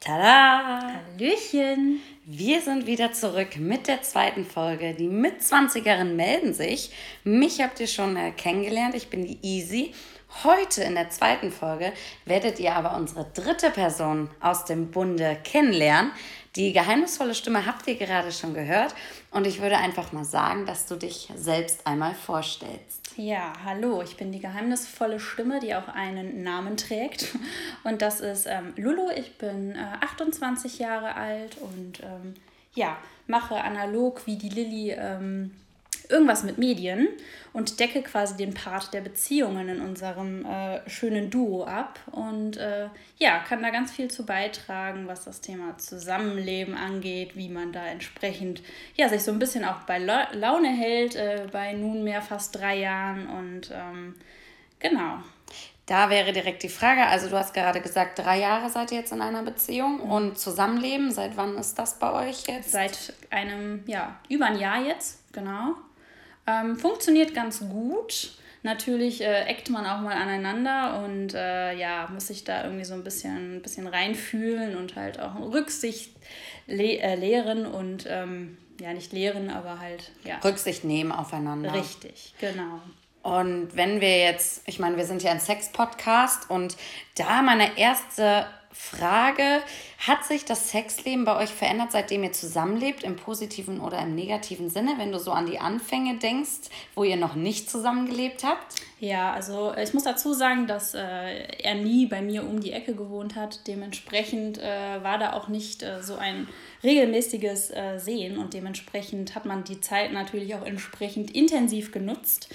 Tada! Hallöchen! Wir sind wieder zurück mit der zweiten Folge. Die Mitzwanzigerinnen melden sich. Mich habt ihr schon äh, kennengelernt. Ich bin die Easy. Heute in der zweiten Folge werdet ihr aber unsere dritte Person aus dem Bunde kennenlernen. Die geheimnisvolle Stimme habt ihr gerade schon gehört. Und ich würde einfach mal sagen, dass du dich selbst einmal vorstellst. Ja, hallo, ich bin die geheimnisvolle Stimme, die auch einen Namen trägt. Und das ist ähm, Lulu. Ich bin äh, 28 Jahre alt und ähm, ja, mache analog wie die Lilly ähm, irgendwas mit Medien und decke quasi den Part der Beziehungen in unserem äh, schönen Duo ab und äh, ja, kann da ganz viel zu beitragen, was das Thema Zusammenleben angeht, wie man da entsprechend ja, sich so ein bisschen auch bei La Laune hält, äh, bei nunmehr fast drei Jahren und ähm, genau. Da wäre direkt die Frage, also du hast gerade gesagt, drei Jahre seid ihr jetzt in einer Beziehung mhm. und Zusammenleben, seit wann ist das bei euch jetzt? Seit einem, ja, über ein Jahr jetzt, genau. Ähm, funktioniert ganz gut. Natürlich äh, eckt man auch mal aneinander und äh, ja, muss sich da irgendwie so ein bisschen, ein bisschen reinfühlen und halt auch Rücksicht le äh, lehren und ähm, ja, nicht lehren, aber halt ja. Rücksicht nehmen aufeinander. Richtig, genau. Und wenn wir jetzt, ich meine, wir sind ja ein Sex-Podcast und da meine erste Frage, hat sich das Sexleben bei euch verändert, seitdem ihr zusammenlebt, im positiven oder im negativen Sinne, wenn du so an die Anfänge denkst, wo ihr noch nicht zusammengelebt habt? Ja, also äh, ich muss dazu sagen, dass äh, er nie bei mir um die Ecke gewohnt hat. Dementsprechend äh, war da auch nicht äh, so ein regelmäßiges äh, Sehen und dementsprechend hat man die Zeit natürlich auch entsprechend intensiv genutzt.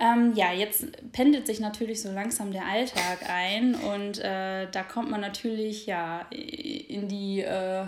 Ähm, ja, jetzt pendelt sich natürlich so langsam der Alltag ein und äh, da kommt man natürlich ja in die äh,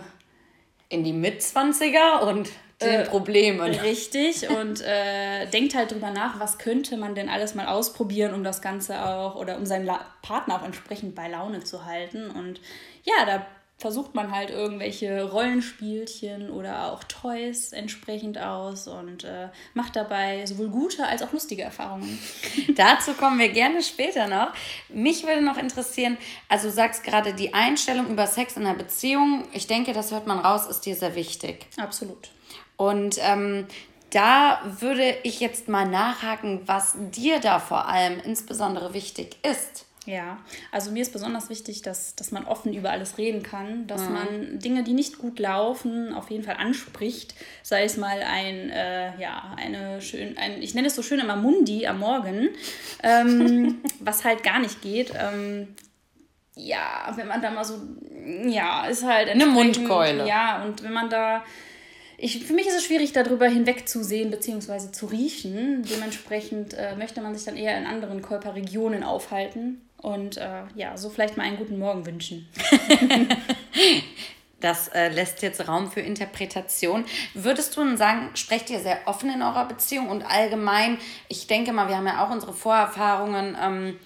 in die Mitzwanziger und den äh, Problemen. Richtig und äh, denkt halt drüber nach, was könnte man denn alles mal ausprobieren, um das Ganze auch oder um seinen La Partner auch entsprechend bei Laune zu halten. Und ja, da versucht man halt irgendwelche Rollenspielchen oder auch Toys entsprechend aus und äh, macht dabei sowohl gute als auch lustige Erfahrungen. Dazu kommen wir gerne später noch. Mich würde noch interessieren, also du sagst gerade die Einstellung über Sex in einer Beziehung, ich denke, das hört man raus, ist dir sehr wichtig. Absolut. Und ähm, da würde ich jetzt mal nachhaken, was dir da vor allem insbesondere wichtig ist. Ja, also mir ist besonders wichtig, dass, dass man offen über alles reden kann, dass mhm. man Dinge, die nicht gut laufen, auf jeden Fall anspricht. Sei es mal ein, äh, ja, eine schön, ein, ich nenne es so schön immer Mundi am Morgen, ähm, was halt gar nicht geht. Ähm, ja, wenn man da mal so, ja, ist halt eine Mundkeule. Ja, und wenn man da ich, für mich ist es schwierig, darüber hinwegzusehen bzw. zu riechen. Dementsprechend äh, möchte man sich dann eher in anderen Körperregionen aufhalten und äh, ja, so vielleicht mal einen guten Morgen wünschen. das äh, lässt jetzt Raum für Interpretation. Würdest du denn sagen, sprecht ihr sehr offen in eurer Beziehung und allgemein, ich denke mal, wir haben ja auch unsere Vorerfahrungen. Ähm,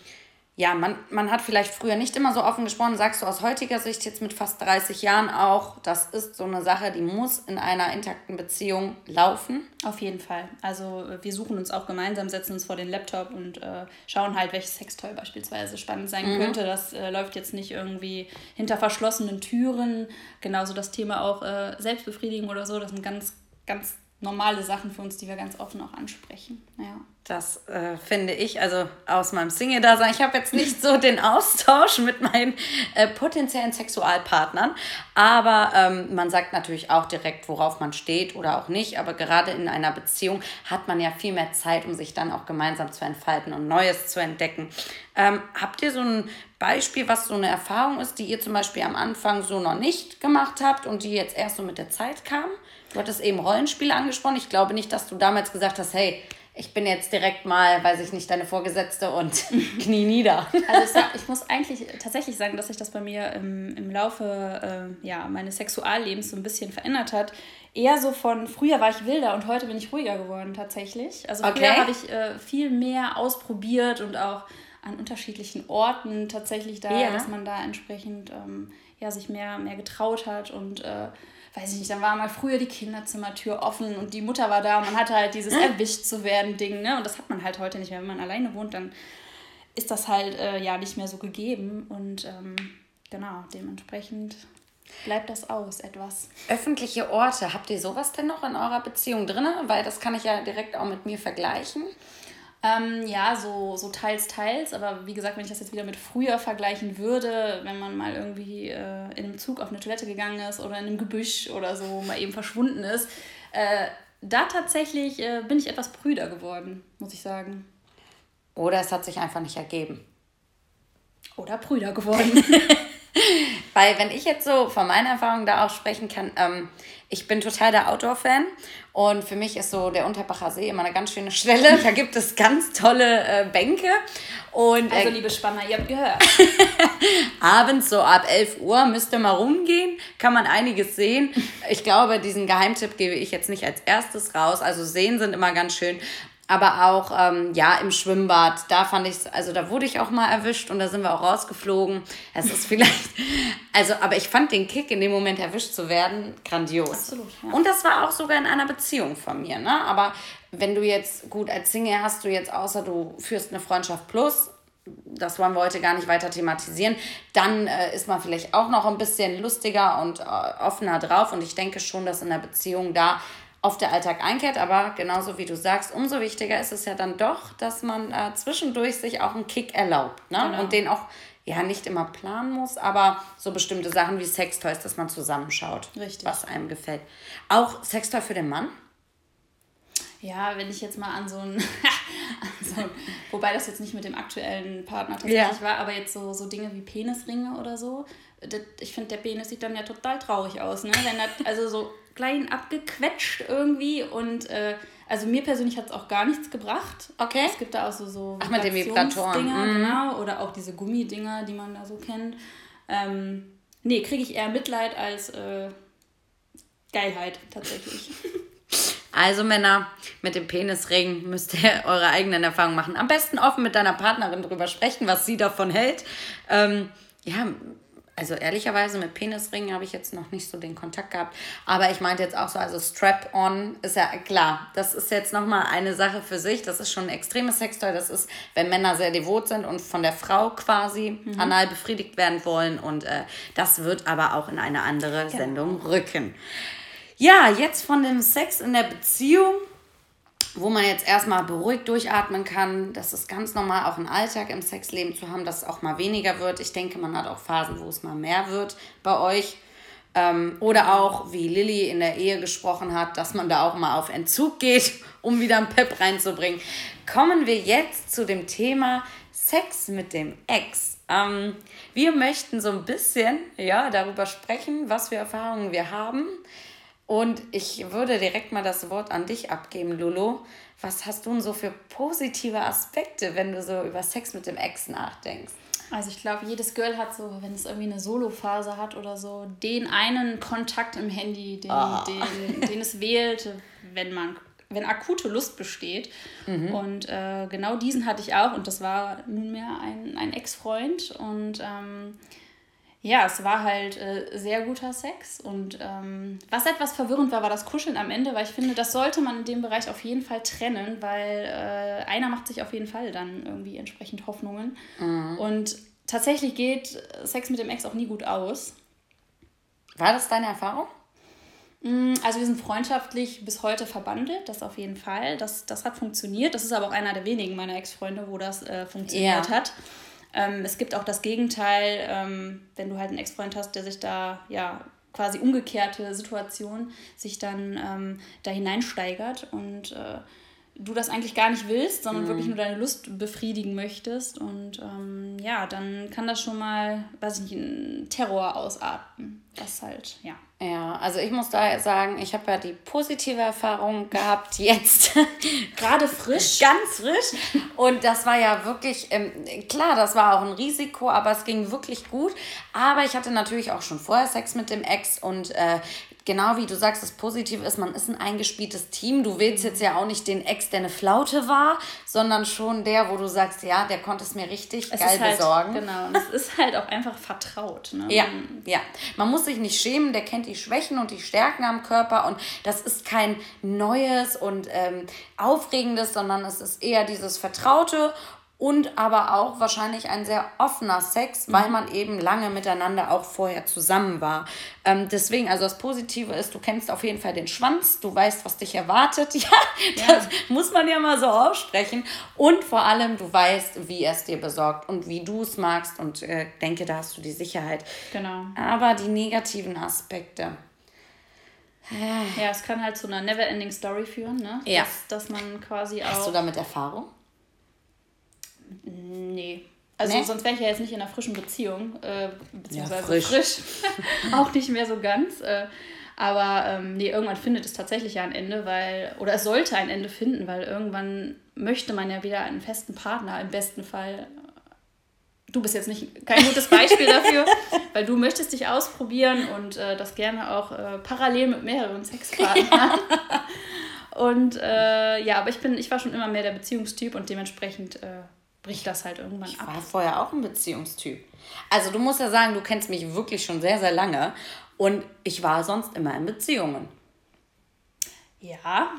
ja, man, man hat vielleicht früher nicht immer so offen gesprochen, sagst du aus heutiger Sicht jetzt mit fast 30 Jahren auch, das ist so eine Sache, die muss in einer intakten Beziehung laufen? Auf jeden Fall. Also wir suchen uns auch gemeinsam, setzen uns vor den Laptop und äh, schauen halt, welches Sextoy beispielsweise spannend sein mhm. könnte. Das äh, läuft jetzt nicht irgendwie hinter verschlossenen Türen. Genauso das Thema auch äh, Selbstbefriedigung oder so, das sind ganz, ganz normale Sachen für uns, die wir ganz offen auch ansprechen. Ja. Das äh, finde ich, also aus meinem Single-Dasein, ich habe jetzt nicht so den Austausch mit meinen äh, potenziellen Sexualpartnern, aber ähm, man sagt natürlich auch direkt, worauf man steht oder auch nicht, aber gerade in einer Beziehung hat man ja viel mehr Zeit, um sich dann auch gemeinsam zu entfalten und Neues zu entdecken. Ähm, habt ihr so ein Beispiel, was so eine Erfahrung ist, die ihr zum Beispiel am Anfang so noch nicht gemacht habt und die jetzt erst so mit der Zeit kam? Du hattest eben Rollenspiele angesprochen. Ich glaube nicht, dass du damals gesagt hast, hey, ich bin jetzt direkt mal, weiß ich nicht, deine Vorgesetzte und knie nieder. Also ich muss eigentlich tatsächlich sagen, dass sich das bei mir im, im Laufe äh, ja, meines Sexuallebens so ein bisschen verändert hat. Eher so von früher war ich wilder und heute bin ich ruhiger geworden tatsächlich. Also früher okay. habe ich äh, viel mehr ausprobiert und auch an unterschiedlichen Orten tatsächlich da, ja. dass man da entsprechend ähm, ja, sich mehr, mehr getraut hat und äh, weiß ich nicht, dann war mal früher die Kinderzimmertür offen und die Mutter war da und man hatte halt dieses erwischt zu werden Ding, ne? Und das hat man halt heute nicht mehr. Wenn man alleine wohnt, dann ist das halt äh, ja nicht mehr so gegeben. Und ähm, genau, dementsprechend bleibt das aus etwas. Öffentliche Orte, habt ihr sowas denn noch in eurer Beziehung drin? Weil das kann ich ja direkt auch mit mir vergleichen. Ähm, ja, so, so teils, teils. Aber wie gesagt, wenn ich das jetzt wieder mit früher vergleichen würde, wenn man mal irgendwie äh, in einem Zug auf eine Toilette gegangen ist oder in einem Gebüsch oder so mal eben verschwunden ist, äh, da tatsächlich äh, bin ich etwas prüder geworden, muss ich sagen. Oder es hat sich einfach nicht ergeben. Oder prüder geworden. Weil wenn ich jetzt so von meiner Erfahrung da auch sprechen kann, ähm, ich bin total der Outdoor-Fan und für mich ist so der Unterbacher See immer eine ganz schöne Stelle. Da gibt es ganz tolle äh, Bänke. Und, also liebe Spanner, ihr habt gehört. abends so ab 11 Uhr müsst ihr mal rumgehen, kann man einiges sehen. Ich glaube, diesen Geheimtipp gebe ich jetzt nicht als erstes raus. Also Seen sind immer ganz schön aber auch ähm, ja im Schwimmbad. Da fand ich also da wurde ich auch mal erwischt und da sind wir auch rausgeflogen. Es ist vielleicht, also aber ich fand den Kick in dem Moment erwischt zu werden grandios. Absolut. Ja. Und das war auch sogar in einer Beziehung von mir, ne? Aber wenn du jetzt gut als Single hast du jetzt außer du führst eine Freundschaft plus das wollen wir heute gar nicht weiter thematisieren, dann äh, ist man vielleicht auch noch ein bisschen lustiger und äh, offener drauf. Und ich denke schon, dass in der Beziehung da oft der Alltag einkehrt, aber genauso wie du sagst, umso wichtiger ist es ja dann doch, dass man äh, zwischendurch sich auch einen Kick erlaubt ne? Genau. und den auch ja nicht immer planen muss, aber so bestimmte Sachen wie Sextoys, dass man zusammenschaut, Richtig. was einem gefällt. Auch Sextoy für den Mann? Ja, wenn ich jetzt mal an so ein, so wobei das jetzt nicht mit dem aktuellen Partner tatsächlich ja. war, aber jetzt so, so Dinge wie Penisringe oder so, das, ich finde, der Penis sieht dann ja total traurig aus, ne? Wenn das, also so klein abgequetscht irgendwie und äh, also mir persönlich hat es auch gar nichts gebracht. Okay. Es gibt da auch so, so Ach, mit den Vibratoren. Mhm. genau, oder auch diese Gummidinger, die man da so kennt. Ähm, nee, kriege ich eher Mitleid als äh, Geilheit tatsächlich. Also Männer, mit dem Penisring müsst ihr eure eigenen Erfahrungen machen. Am besten offen mit deiner Partnerin drüber sprechen, was sie davon hält. Ähm, ja, also ehrlicherweise mit Penisringen habe ich jetzt noch nicht so den Kontakt gehabt. Aber ich meinte jetzt auch so, also Strap-on ist ja klar. Das ist jetzt nochmal eine Sache für sich. Das ist schon ein extremes Sextoy. Das ist, wenn Männer sehr devot sind und von der Frau quasi mhm. anal befriedigt werden wollen. Und äh, das wird aber auch in eine andere genau. Sendung rücken. Ja, jetzt von dem Sex in der Beziehung wo man jetzt erstmal beruhigt durchatmen kann. Das ist ganz normal, auch einen Alltag im Sexleben zu haben, dass es auch mal weniger wird. Ich denke, man hat auch Phasen, wo es mal mehr wird bei euch. Ähm, oder auch, wie Lilly in der Ehe gesprochen hat, dass man da auch mal auf Entzug geht, um wieder ein Pep reinzubringen. Kommen wir jetzt zu dem Thema Sex mit dem Ex. Ähm, wir möchten so ein bisschen ja, darüber sprechen, was für Erfahrungen wir haben und ich würde direkt mal das Wort an dich abgeben, Lulu. Was hast du denn so für positive Aspekte, wenn du so über Sex mit dem Ex nachdenkst? Also ich glaube, jedes Girl hat so, wenn es irgendwie eine Solo-Phase hat oder so, den einen Kontakt im Handy, den, oh. den, den es wählt, wenn man wenn akute Lust besteht. Mhm. Und äh, genau diesen hatte ich auch und das war nunmehr ein, ein Ex-Freund. Und ähm, ja, es war halt äh, sehr guter Sex und ähm, was etwas verwirrend war, war das Kuscheln am Ende, weil ich finde, das sollte man in dem Bereich auf jeden Fall trennen, weil äh, einer macht sich auf jeden Fall dann irgendwie entsprechend Hoffnungen. Mhm. Und tatsächlich geht Sex mit dem Ex auch nie gut aus. War das deine Erfahrung? Mm, also wir sind freundschaftlich bis heute verbandelt, das auf jeden Fall. Das, das hat funktioniert. Das ist aber auch einer der wenigen meiner Ex-Freunde, wo das äh, funktioniert ja. hat. Ähm, es gibt auch das Gegenteil, ähm, wenn du halt einen Ex-Freund hast, der sich da ja quasi umgekehrte Situation sich dann ähm, da hineinsteigert und äh, du das eigentlich gar nicht willst, sondern mhm. wirklich nur deine Lust befriedigen möchtest. Und ähm, ja, dann kann das schon mal, weiß ich nicht, Terror ausarten. Das halt, ja. Ja, also ich muss da sagen, ich habe ja die positive Erfahrung gehabt jetzt. Gerade frisch. Ganz frisch. Und das war ja wirklich, ähm, klar, das war auch ein Risiko, aber es ging wirklich gut. Aber ich hatte natürlich auch schon vorher Sex mit dem Ex und äh, genau wie du sagst, das Positive ist, man ist ein eingespieltes Team. Du willst jetzt ja auch nicht den Ex, der eine Flaute war, sondern schon der, wo du sagst, ja, der konnte es mir richtig es geil halt, besorgen. Genau, und es ist halt auch einfach vertraut. Ne? Ja, ja. Man muss sich nicht schämen, der kennt die Schwächen und die Stärken am Körper und das ist kein neues und ähm, aufregendes, sondern es ist eher dieses Vertraute und aber auch wahrscheinlich ein sehr offener Sex, weil man eben lange miteinander auch vorher zusammen war. Ähm, deswegen, also das Positive ist, du kennst auf jeden Fall den Schwanz, du weißt, was dich erwartet. Ja, das muss man ja mal so aussprechen. Und vor allem, du weißt, wie er es dir besorgt und wie du es magst und äh, denke, da hast du die Sicherheit. Genau. Aber die negativen Aspekte. Ja, es kann halt zu einer never-ending Story führen, ne? Ja. Dass, dass man quasi auch. Hast du damit Erfahrung? Nee. Also Nee? sonst wäre ich ja jetzt nicht in einer frischen Beziehung, äh, beziehungsweise frisch. frisch. auch nicht mehr so ganz. Äh, aber ähm, nee, irgendwann findet es tatsächlich ja ein Ende, weil, oder es sollte ein Ende finden, weil irgendwann möchte man ja wieder einen festen Partner, im besten Fall. Du bist jetzt nicht kein gutes Beispiel dafür, weil du möchtest dich ausprobieren und äh, das gerne auch äh, parallel mit mehreren Sexpartnern. Und äh, ja, aber ich bin, ich war schon immer mehr der Beziehungstyp und dementsprechend äh, bricht das halt irgendwann Ich ab. war vorher auch ein Beziehungstyp. Also du musst ja sagen, du kennst mich wirklich schon sehr, sehr lange. Und ich war sonst immer in Beziehungen. Ja,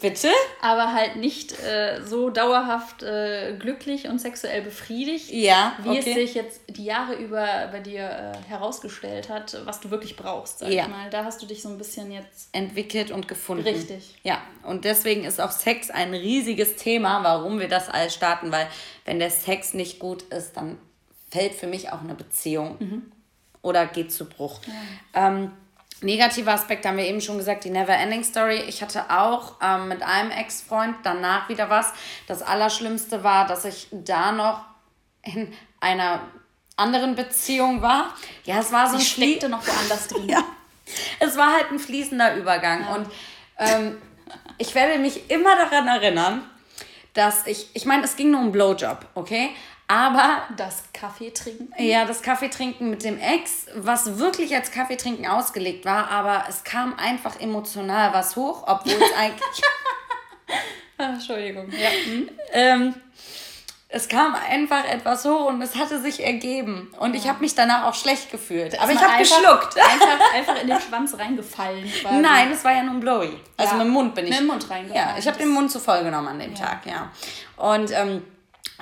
Bitte? aber halt nicht äh, so dauerhaft äh, glücklich und sexuell befriedigt, Ja, wie es okay. sich jetzt die Jahre über bei dir äh, herausgestellt hat, was du wirklich brauchst, sag Ja. ich mal. Da hast du dich so ein bisschen jetzt. Entwickelt und gefunden. Richtig. Ja, und deswegen ist auch Sex ein riesiges Thema, warum wir das alles starten, weil wenn der Sex nicht gut ist, dann fällt für mich auch eine Beziehung oder geht zu Bruch. Ähm, negative Aspekte haben wir eben schon gesagt, die Never-Ending Story. Ich hatte auch ähm, mit einem Ex-Freund danach wieder was. Das Allerschlimmste war, dass ich da noch in einer anderen Beziehung war. Ja, es war so ein Schlie steckte noch woanders drin. ja. Es war halt ein fließender Übergang. Und ähm, ich werde mich immer daran erinnern, dass ich, ich meine, es ging nur um Blowjob, okay? Aber Das Kaffee trinken. ja, das Kaffeetrinken mit dem Ex, was wirklich als Kaffeetrinken ausgelegt war, aber es kam einfach emotional was hoch, obwohl es eigentlich. Ah, Entschuldigung. Ja. Hm? ähm, es kam einfach etwas hoch und es hatte sich ergeben. Und ich habe mich danach auch schlecht gefühlt. Aber ich habe geschluckt. Einfach, einfach in den Schwanz reingefallen. Quasi. Nein, es war ja nur ein Blowy. Also Ja, mit dem Mund bin ich. mit dem Mund reingefallen. Ja, ich habe den Mund zu voll genommen an dem Tag, ja. Und ähm,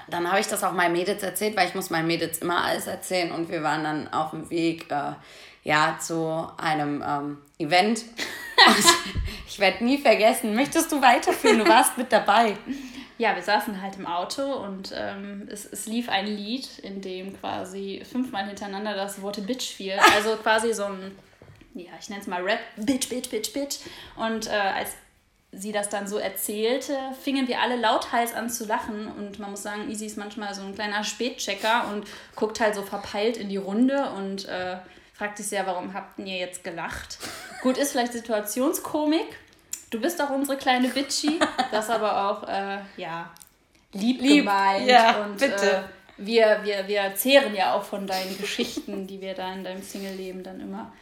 dann habe ich das auch meinen Mädels erzählt, weil ich muss meinen Mädels immer alles erzählen. Und wir waren dann auf dem Weg, äh, ja, zu einem ähm, Event. Ich werde nie vergessen, möchtest du weiterführen? Du warst mit dabei. Ja, wir saßen halt im Auto und ähm, es, es lief ein Lied, in dem quasi fünfmal hintereinander das Wort Bitch fiel. Also quasi so ein, ja, ich nenne es mal Rap, Bitch, Bitch, Bitch, Bitch. Und äh, als sie das dann so erzählte, fingen wir alle lauthals an zu lachen. Und man muss sagen, Easy ist manchmal so ein kleiner Spätchecker und guckt halt so verpeilt in die Runde und äh, fragt sich sehr, warum habt ihr jetzt gelacht? Gut, ist vielleicht Situationskomik. Du bist auch unsere kleine Bitchy, das aber auch, äh, ja, lieb, Lieb, gemeint. ja, und bitte. Äh, wir, wir, wir zehren ja auch von deinen Geschichten, die wir da in deinem Single-Leben dann immer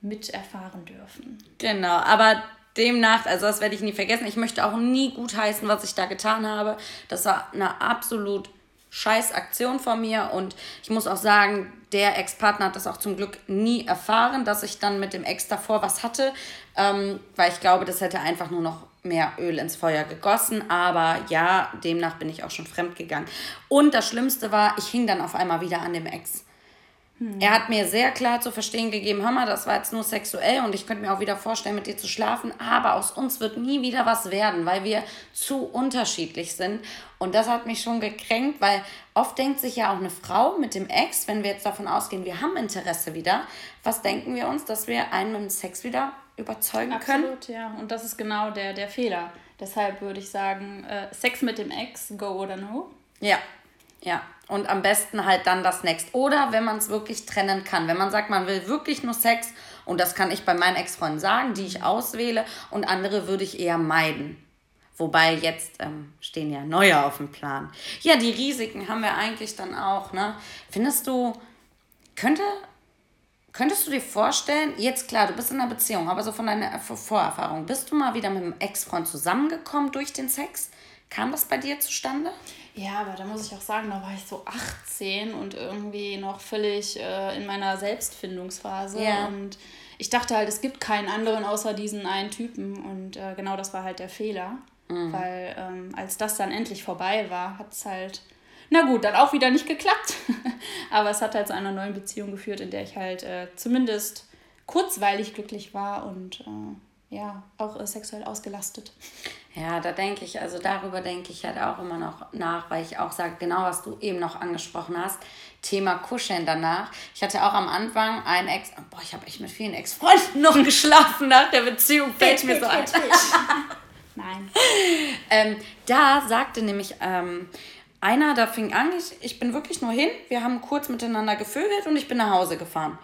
mit erfahren dürfen. Genau, aber demnach, also das werde ich nie vergessen. Ich möchte auch nie gutheißen, was ich da getan habe. Das war eine absolut scheiß Aktion von mir und ich muss auch sagen, der Ex-Partner hat das auch zum Glück nie erfahren, dass ich dann mit dem Ex davor was hatte, ähm, weil ich glaube, das hätte einfach nur noch mehr Öl ins Feuer gegossen. Aber ja, demnach bin ich auch schon fremd gegangen. Und das Schlimmste war, ich hing dann auf einmal wieder an dem Ex. Er hat mir sehr klar zu verstehen gegeben, hör mal, das war jetzt nur sexuell und ich könnte mir auch wieder vorstellen, mit dir zu schlafen, aber aus uns wird nie wieder was werden, weil wir zu unterschiedlich sind. Und das hat mich schon gekränkt, weil oft denkt sich ja auch eine Frau mit dem Ex, wenn wir jetzt davon ausgehen, wir haben Interesse wieder, was denken wir uns, dass wir einen mit dem Sex wieder überzeugen können? Absolut, ja. Und das ist genau der, der Fehler. Deshalb würde ich sagen, äh, Sex mit dem Ex, go oder no. Ja, ja. Und am besten halt dann das Next. Oder wenn man es wirklich trennen kann. Wenn man sagt, man will wirklich nur Sex, und das kann ich bei meinen Ex-Freunden sagen, die ich auswähle, und andere würde ich eher meiden. Wobei jetzt ähm, stehen ja neue auf dem Plan. Ja, die Risiken haben wir eigentlich dann auch. Ne? Findest du, könnte, könntest du dir vorstellen, jetzt klar, du bist in einer Beziehung, aber so von deiner Vor- Vorerfahrung, bist du mal wieder mit einem Ex-Freund zusammengekommen durch den Sex? Kam das bei dir zustande? Ja, aber da muss ich auch sagen, da war ich so 18 und irgendwie noch völlig äh, in meiner Selbstfindungsphase. Ja. Und ich dachte halt, es gibt keinen anderen außer diesen einen Typen. Und äh, genau das war halt der Fehler. Weil ähm, als das dann endlich vorbei war, hat es halt Na gut, dann auch wieder nicht geklappt. Aber es hat halt zu einer neuen Beziehung geführt, in der ich halt äh, zumindest kurzweilig glücklich war und äh, ja, auch äh, sexuell ausgelastet. Ja, da denke ich, also darüber denke ich halt auch immer noch nach, weil ich auch sage, genau was du eben noch angesprochen hast, Thema Kuscheln danach. Ich hatte auch am Anfang einen Ex, boah, ich habe echt mit vielen Ex-Freunden noch geschlafen nach der Beziehung, fällt mir so ein. Nein. ähm, da sagte nämlich ähm, einer, da fing an, ich, ich bin wirklich nur hin, wir haben kurz miteinander gevögelt und ich bin nach Hause gefahren.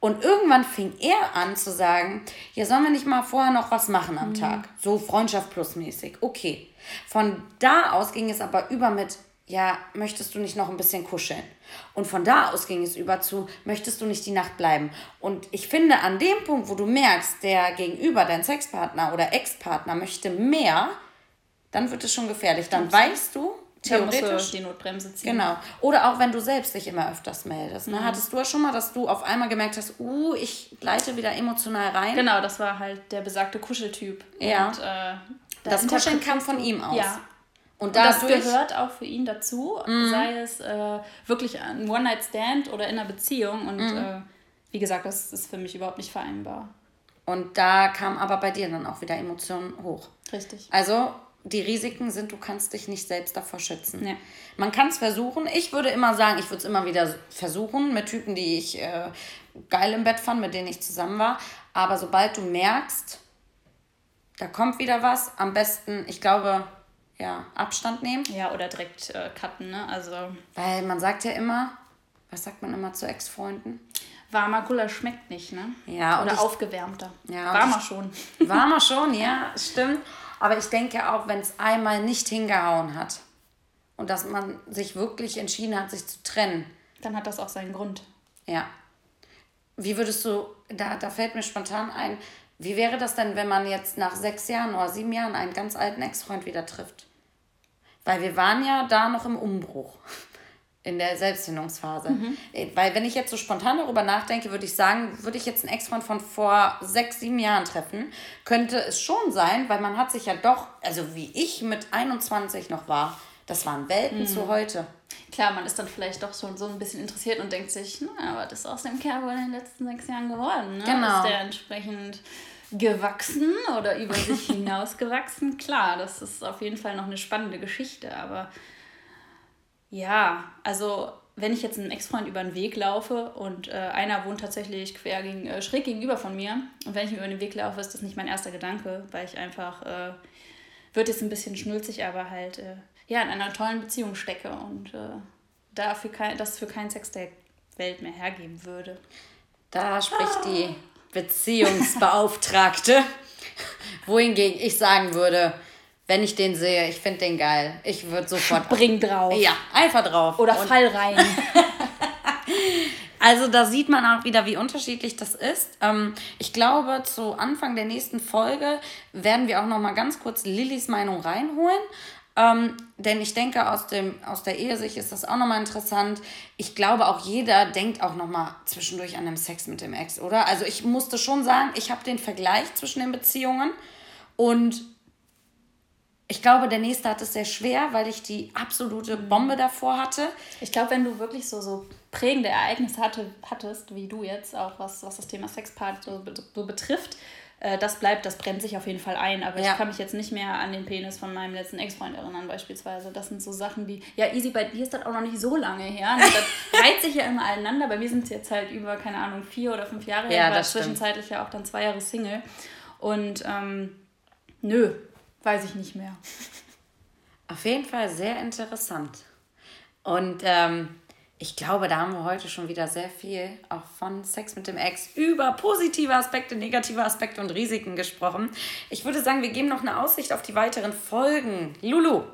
Und irgendwann fing er an zu sagen, ja, sollen wir nicht mal vorher noch was machen am mhm. Tag? So Freundschaft plus mäßig. Okay. Von da aus ging es aber über mit, ja, möchtest du nicht noch ein bisschen kuscheln? Und von da aus ging es über zu, möchtest du nicht die Nacht bleiben? Und ich finde, an dem Punkt, wo du merkst, der Gegenüber, dein Sexpartner oder Ex-Partner möchte mehr, dann wird es schon gefährlich. Dann weißt du, Theoretisch. die Notbremse ziehen. Genau. Oder auch wenn du selbst dich immer öfters meldest. Ne? Mhm. Hattest du ja schon mal, dass du auf einmal gemerkt hast, uh, ich gleite wieder emotional rein? Genau, das war halt der besagte Kuscheltyp. Ja. Und, äh, das Kuscheln kam von ihm aus. Ja. Und, dadurch, das gehört auch für ihn dazu, mhm. sei es äh, wirklich ein One-Night-Stand oder in einer Beziehung. Und mhm. äh, wie gesagt, das ist für mich überhaupt nicht vereinbar. Und da kam aber bei dir dann auch wieder Emotionen hoch. Richtig. Also die Risiken sind, du kannst dich nicht selbst davor schützen. Ja. Man kann es versuchen. Ich würde immer sagen, ich würde es immer wieder versuchen mit Typen, die ich äh, geil im Bett fand, mit denen ich zusammen war. Aber sobald du merkst, da kommt wieder was, am besten, ich glaube, ja, Abstand nehmen. Ja, oder direkt äh, cutten, ne? Also. Weil man sagt ja immer, was sagt man immer zu Ex-Freunden? Warmer Gulasch schmeckt nicht, ne? Ja. Oder ich, aufgewärmter. Ja, warmer schon. Warmer schon, ja, stimmt. Aber ich denke auch, wenn es einmal nicht hingehauen hat und dass man sich wirklich entschieden hat, sich zu trennen. Dann hat das auch seinen Grund. Ja. Wie würdest du, da, da fällt mir spontan ein, wie wäre das denn, wenn man jetzt nach sechs Jahren oder sieben Jahren einen ganz alten Ex-Freund wieder trifft? Weil wir waren ja da noch im Umbruch in der Selbstfindungsphase. Mhm. Äh, weil wenn ich jetzt so spontan darüber nachdenke, würde ich sagen, würde ich jetzt einen Ex-Freund von vor sechs, sieben Jahren treffen, könnte es schon sein, weil man hat sich ja doch, also wie ich mit 21 noch war, das waren Welten mhm. zu heute. Klar, man ist dann vielleicht doch schon so ein bisschen interessiert und denkt sich, na, was ist aus dem Kerl wohl in den letzten sechs Jahren geworden? Ne? Genau. Ist der entsprechend gewachsen oder über sich hinausgewachsen? Klar, das ist auf jeden Fall noch eine spannende Geschichte, aber ja, also wenn ich jetzt einen Ex-Freund über den Weg laufe und äh, einer wohnt tatsächlich quer gegen, äh, schräg gegenüber von mir und wenn ich mir über den Weg laufe, ist das nicht mein erster Gedanke, weil ich einfach, äh, wird jetzt ein bisschen schnulzig, aber halt äh, ja, in einer tollen Beziehung stecke und äh, dafür kein, das für keinen Sex der Welt mehr hergeben würde. Da spricht ah. die Beziehungsbeauftragte, wohingegen ich sagen würde, wenn ich den sehe, ich finde den geil. Ich würde sofort. Spring drauf. Ja, einfach drauf. Oder Und fall rein. also da sieht man auch wieder, wie unterschiedlich das ist. Ähm, ich glaube, zu Anfang der nächsten Folge werden wir auch noch mal ganz kurz Lillys Meinung reinholen. Ähm, denn ich denke, aus, dem, aus der Ehesicht ist das auch nochmal interessant. Ich glaube, auch jeder denkt auch nochmal zwischendurch an den Sex mit dem Ex, oder? Also ich musste schon sagen, ich habe den Vergleich zwischen den Beziehungen und ich glaube, der nächste hat es sehr schwer, weil ich die absolute mhm. Bombe davor hatte. Ich glaube, wenn du wirklich so, so prägende Ereignisse hatte, hattest, wie du jetzt, auch was, was das Thema Sexpart so, so betrifft, äh, das bleibt, das brennt sich auf jeden Fall ein. Aber ja. ich kann mich jetzt nicht mehr an den Penis von meinem letzten Ex-Freund erinnern, beispielsweise. Das sind so Sachen wie, ja, easy, bei dir ist das auch noch nicht so lange her. Ne? Das reiht sich ja immer aneinander. Bei mir sind es jetzt halt über, keine Ahnung, vier oder fünf Jahre. Ja, ich war zwischenzeitlich ja auch dann zwei Jahre Single. Und ähm, nö, Weiß ich nicht mehr. Auf jeden Fall sehr interessant. Und ähm, ich glaube, da haben wir heute schon wieder sehr viel auch von Sex mit dem Ex über positive Aspekte, negative Aspekte und Risiken gesprochen. Ich würde sagen, wir geben noch eine Aussicht auf die weiteren Folgen. Lulu,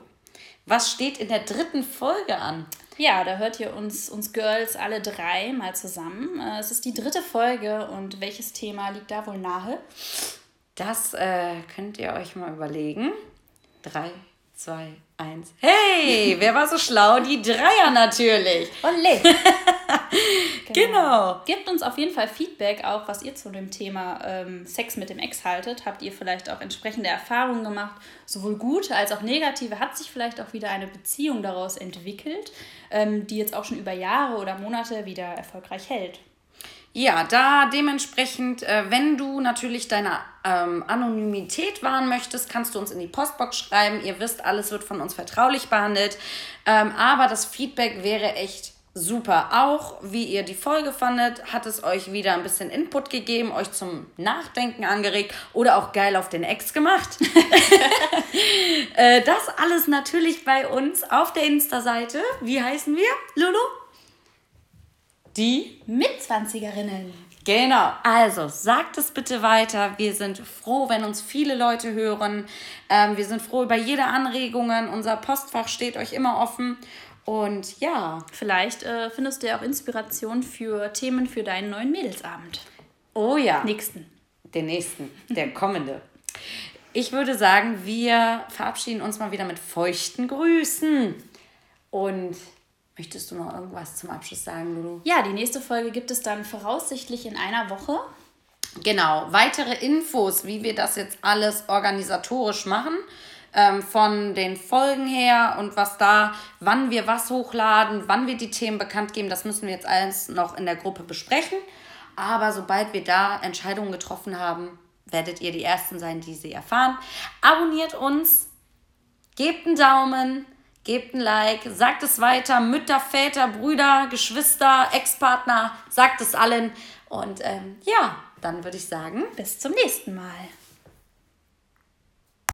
was steht in der dritten Folge an? Ja, da hört ihr uns, uns Girls alle drei mal zusammen. Äh, es ist die dritte Folge und welches Thema liegt da wohl nahe? Das äh, könnt ihr euch mal überlegen. Drei, zwei, eins. Hey, wer war so schlau? Die Dreier natürlich. Olé. genau. genau. Gebt uns auf jeden Fall Feedback, auch was ihr zu dem Thema ähm, Sex mit dem Ex haltet. Habt ihr vielleicht auch entsprechende Erfahrungen gemacht? Sowohl gute als auch negative. Hat sich vielleicht auch wieder eine Beziehung daraus entwickelt, ähm, die jetzt auch schon über Jahre oder Monate wieder erfolgreich hält? Ja, da dementsprechend, äh, wenn du natürlich deine ähm, Anonymität wahren möchtest, kannst du uns in die Postbox schreiben. Ihr wisst, alles wird von uns vertraulich behandelt. Ähm, aber das Feedback wäre echt super. Auch wie ihr die Folge fandet, hat es euch wieder ein bisschen Input gegeben, euch zum Nachdenken angeregt oder auch geil auf den Ex gemacht. äh, das alles natürlich bei uns auf der Insta-Seite. Wie heißen wir, Lulu? Die Mitzwanzigerinnen. Genau, also sagt es bitte weiter. Wir sind froh, wenn uns viele Leute hören. Ähm, wir sind froh über jede Anregung. Unser Postfach steht euch immer offen. Und ja. Vielleicht äh, findest du ja auch Inspiration für Themen für deinen neuen Mädelsabend. Oh ja. Nächsten. Den nächsten, der kommende. Ich würde sagen, wir verabschieden uns mal wieder mit feuchten Grüßen. Und Möchtest du noch irgendwas zum Abschluss sagen, Lulu? Ja, die nächste Folge gibt es dann voraussichtlich in einer Woche. Genau, weitere Infos, wie wir das jetzt alles organisatorisch machen, ähm, von den Folgen her und was da, wann wir was hochladen, wann wir die Themen bekannt geben, das müssen wir jetzt alles noch in der Gruppe besprechen. Aber sobald wir da Entscheidungen getroffen haben, werdet ihr die Ersten sein, die sie erfahren. Abonniert uns, gebt einen Daumen, Gebt ein Like, sagt es weiter, Mütter, Väter, Brüder, Geschwister, Ex-Partner, sagt es allen. Und ähm, ja, dann würde ich sagen, bis zum nächsten Mal.